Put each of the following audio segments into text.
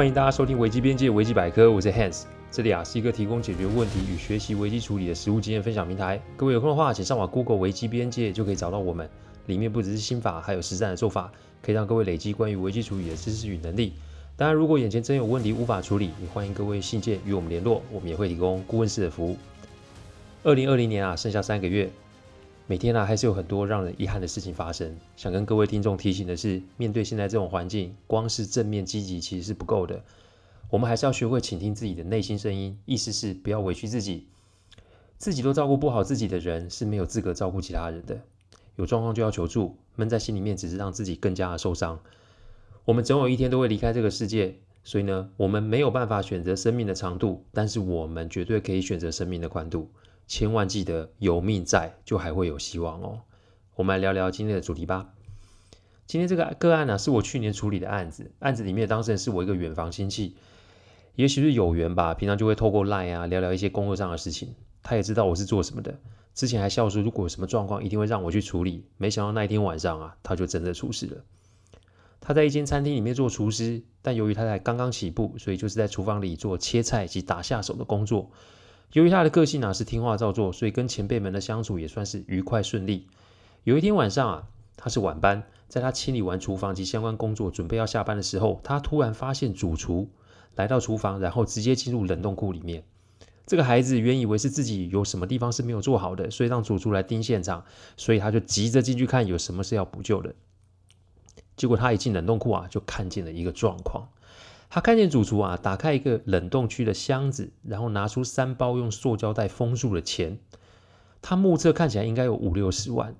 欢迎大家收听危机边界危机百科，我是 Hans，这里啊是一个提供解决问题与学习危机处理的实务经验分享平台。各位有空的话，请上网 Google 危机边界就可以找到我们，里面不只是心法，还有实战的做法，可以让各位累积关于危机处理的知识与能力。当然，如果眼前真有问题无法处理，也欢迎各位信件与我们联络，我们也会提供顾问式的服务。二零二零年啊，剩下三个月。每天呢、还是有很多让人遗憾的事情发生。想跟各位听众提醒的是，面对现在这种环境，光是正面积极其实是不够的。我们还是要学会倾听自己的内心声音，意思是不要委屈自己。自己都照顾不好自己的人，是没有资格照顾其他人的。有状况就要求助，闷在心里面只是让自己更加的受伤。我们总有一天都会离开这个世界，所以呢，我们没有办法选择生命的长度，但是我们绝对可以选择生命的宽度。千万记得有命在，就还会有希望哦。我们来聊聊今天的主题吧。今天这个个案呢、是我去年处理的案子，案子里面的当事人是我一个远房亲戚，也许是有缘吧，平常就会透过 LINE 啊聊聊一些工作上的事情。他也知道我是做什么的，之前还笑说如果有什么状况一定会让我去处理。没想到那一天晚上啊，他就真的出事了。他在一间餐厅里面做厨师，但由于他才刚刚起步，所以就是在厨房里做切菜及打下手的工作。由于他的个性啊是听话照做，所以跟前辈们的相处也算是愉快顺利。有一天晚上啊，他是晚班，在他清理完厨房及相关工作，准备要下班的时候，他突然发现主厨来到厨房，然后直接进入冷冻库里面。这个孩子原以为是自己有什么地方是没有做好的，所以让主厨来盯现场，所以他就急着进去看有什么是要补救的。结果他一进冷冻库啊，就看见了一个状况。他看见主厨啊，打开一个冷冻区的箱子，然后拿出三包用塑胶袋封住的钱。他目测看起来应该有五六十万。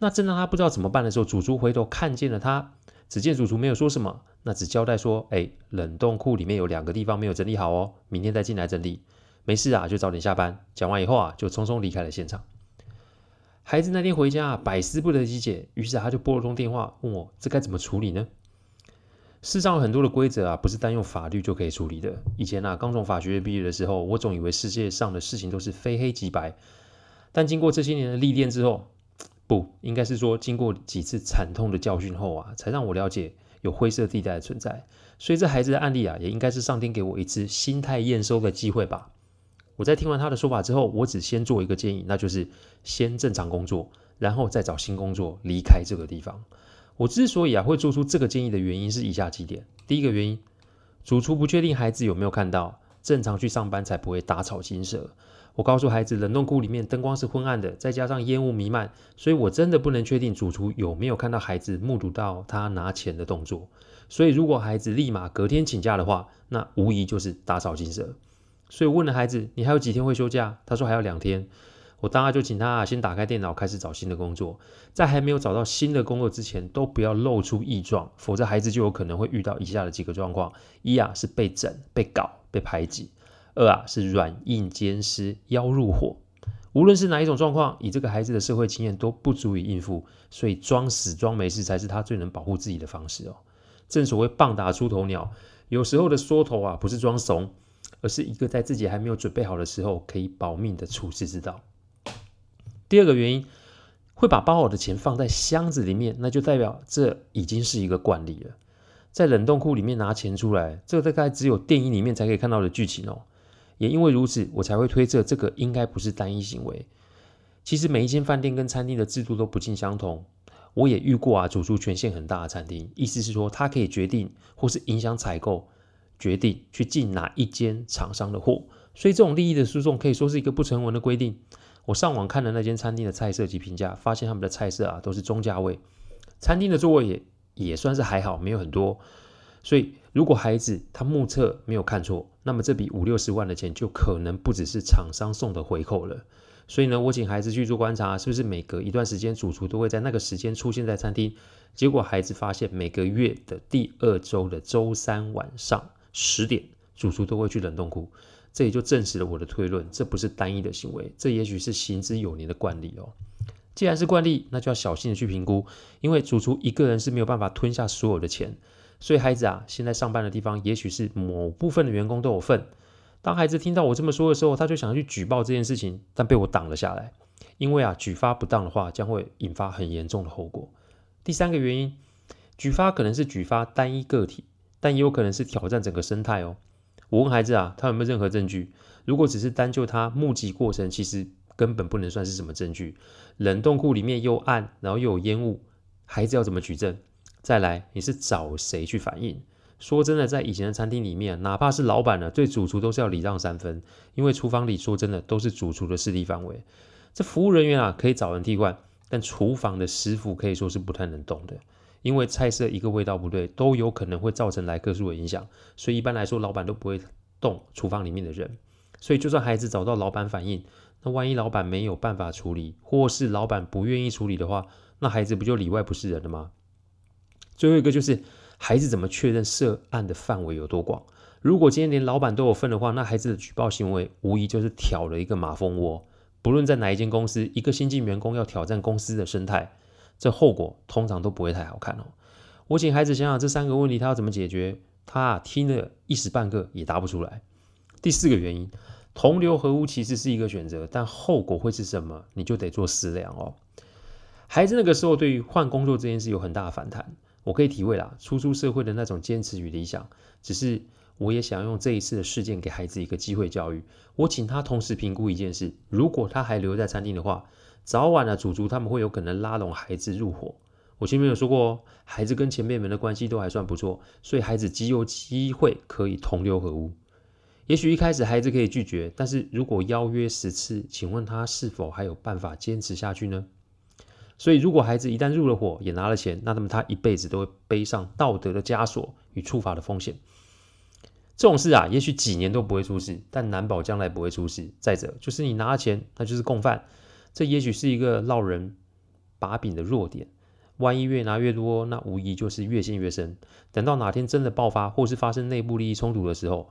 那正当他不知道怎么办的时候，主厨回头看见了他，只见主厨没有说什么，那只交代说：“哎，冷冻库里面有两个地方没有整理好哦，明天再进来整理。没事啊，就早点下班。”讲完以后啊，就匆匆离开了现场。孩子那天回家啊，百思不得其解，于是他就拨了通电话问我：“这该怎么处理呢？”世上很多的规则啊，不是单用法律就可以处理的。以前啊，刚从法学院毕业的时候，我总以为世界上的事情都是非黑即白。但经过这些年的历练之后，不，应该是说经过几次惨痛的教训后啊，才让我了解有灰色地带的存在。所以这孩子的案例啊，也应该是上天给我一次心态验收的机会吧。我在听完他的说法之后，我只先做一个建议，那就是先正常工作，然后再找新工作，离开这个地方。我之所以啊会做出这个建议的原因是以下几点：第一个原因，主厨不确定孩子有没有看到，正常去上班才不会打草惊蛇。我告诉孩子，冷冻库里面灯光是昏暗的，再加上烟雾弥漫，所以我真的不能确定主厨有没有看到孩子目睹到他拿钱的动作。所以如果孩子立马隔天请假的话，那无疑就是打草惊蛇。所以问了孩子，你还有几天会休假？他说还有两天。我当然就请他先打开电脑，开始找新的工作。在还没有找到新的工作之前，都不要露出异状，否则孩子就有可能会遇到以下的几个状况：一啊是被整、被搞、被排挤；二啊是软硬兼施、腰入伙。无论是哪一种状况，以这个孩子的社会经验都不足以应付，所以装死装没事才是他最能保护自己的方式哦。正所谓棒打出头鸟，有时候的缩头啊不是装怂，而是一个在自己还没有准备好的时候可以保命的处事之道。第二个原因，会把包好的钱放在箱子里面，那就代表这已经是一个惯例了。在冷冻库里面拿钱出来，这个大概只有电影里面才可以看到的剧情哦。也因为如此，我才会推测这个应该不是单一行为。其实每一间饭店跟餐厅的制度都不尽相同。我也遇过啊，主厨权限很大的餐厅，意思是说他可以决定或是影响采购，决定去进哪一间厂商的货。所以这种利益的输送可以说是一个不成文的规定。我上网看了那间餐厅的菜色及评价，发现他们的菜色啊都是中价位，餐厅的座位也也算是还好，没有很多。所以如果孩子他目测没有看错，那么这笔五六十万的钱就可能不只是厂商送的回扣了。所以呢，我请孩子去做观察，是不是每隔一段时间主厨都会在那个时间出现在餐厅？结果孩子发现每个月的第二周的周三晚上十点，主厨都会去冷冻库。这也就证实了我的推论，这不是单一的行为，这也许是行之有年的惯例哦。既然是惯例，那就要小心的去评估，因为主厨一个人是没有办法吞下所有的钱，所以孩子啊，现在上班的地方也许是某部分的员工都有份。当孩子听到我这么说的时候，他就想去举报这件事情，但被我挡了下来，因为啊，举发不当的话将会引发很严重的后果。第三个原因，举发可能是举发单一个体。但也有可能是挑战整个生态哦。我问孩子啊，他有没有任何证据？如果只是单就他目击过程，其实根本不能算是什么证据。冷冻库里面又暗，然后又有烟雾，孩子要怎么举证？再来，你是找谁去反映？说真的，在以前的餐厅里面，哪怕是老板呢，对主厨都是要礼让三分，因为厨房里说真的都是主厨的势力范围。这服务人员啊，可以找人替换，但厨房的师傅可以说是不太能动的，因为菜色一个味道不对，都有可能会造成来客数的影响。所以一般来说，老板都不会动厨房里面的人。所以就算孩子找到老板反映，那万一老板没有办法处理，或是老板不愿意处理的话，那孩子不就里外不是人了吗？最后一个就是。孩子怎么确认涉案的范围有多广？如果今天连老板都有份的话，那孩子的举报行为无疑就是挑了一个马蜂窝。不论在哪一间公司，一个新进员工要挑战公司的生态，这后果通常都不会太好看哦。我请孩子想想这三个问题，他要怎么解决？他听了一时半刻也答不出来。第四个原因，同流合污其实是一个选择，但后果会是什么？你就得做思量哦。孩子那个时候对于换工作这件事有很大的反弹。我可以体会啦，初出社会的那种坚持与理想，只是我也想用这一次的事件给孩子一个机会教育。我请他同时评估一件事：如果他还留在餐厅的话，早晚呢，主厨他们会有可能拉拢孩子入伙。我前面有说过，孩子跟前辈们的关系都还算不错，所以孩子极有机会可以同流合污。也许一开始孩子可以拒绝，但是如果邀约十次，请问他是否还有办法坚持下去呢？所以，如果孩子一旦入了伙，也拿了钱，那么他一辈子都会背上道德的枷锁与处罚的风险。这种事啊，也许几年都不会出事，但难保将来不会出事。再者，就是你拿了钱，那就是共犯，这也许是一个落人把柄的弱点。万一越拿越多，那无疑就是越陷越深。等到哪天真的爆发，或是发生内部利益冲突的时候，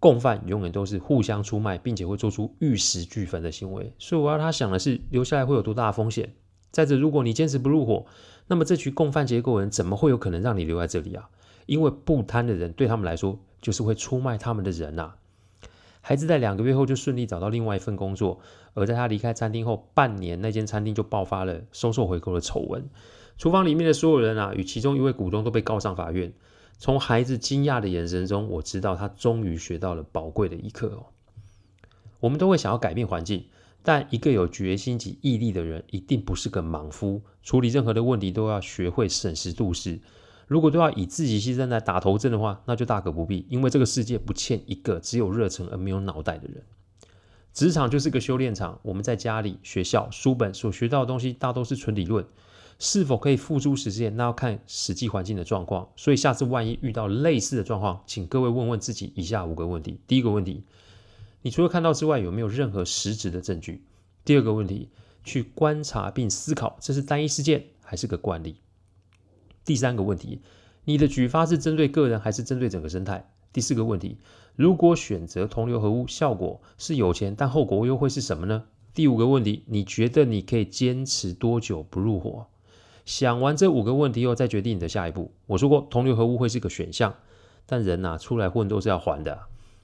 共犯永远都是互相出卖，并且会做出玉石俱焚的行为。所以，我要他想的是，留下来会有多大的风险？再者，如果你坚持不入伙，那么这群共犯结构人怎么会有可能让你留在这里啊？因为不贪的人对他们来说就是会出卖他们的人呐、孩子在两个月后就顺利找到另外一份工作，而在他离开餐厅后半年，那间餐厅就爆发了收受回扣的丑闻。厨房里面的所有人啊，与其中一位股东都被告上法院。从孩子惊讶的眼神中，我知道他终于学到了宝贵的一课哦。我们都会想要改变环境。但一个有决心及毅力的人，一定不是个莽夫。处理任何的问题都要学会审时度势。如果都要以自己牺牲来打头阵的话，那就大可不必。因为这个世界不欠一个只有热忱而没有脑袋的人。职场就是个修炼场。我们在家里、学校、书本所学到的东西，大都是纯理论。是否可以付诸实践，那要看实际环境的状况。所以下次万一遇到类似的状况，请各位问问自己以下五个问题。第一个问题。你除了看到之外，有没有任何实质的证据？第二个问题，去观察并思考，这是单一事件还是个惯例？第三个问题，你的举发是针对个人还是针对整个生态？第四个问题，如果选择同流合污，效果是有钱，但后果又会是什么呢？第五个问题，你觉得你可以坚持多久不入伙？想完这五个问题后，再决定你的下一步。我说过，同流合污会是个选项，但人呐、啊，出来混都是要还的。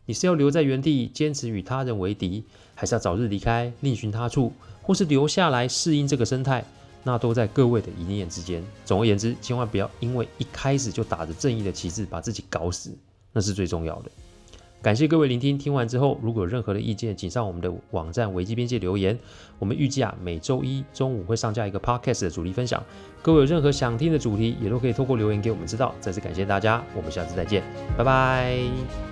你是要留在原地坚持与他人为敌，还是要早日离开另寻他处，或是留下来适应这个生态？那都在各位的一念之间。总而言之，千万不要因为一开始就打着正义的旗帜把自己搞死，那是最重要的。感谢各位聆听，听完之后如果有任何的意见，请上我们的网站维基边界留言。我们预计啊每周一中午会上架一个 podcast 的主题分享，各位有任何想听的主题，也都可以透过留言给我们知道。再次感谢大家，我们下次再见，拜拜。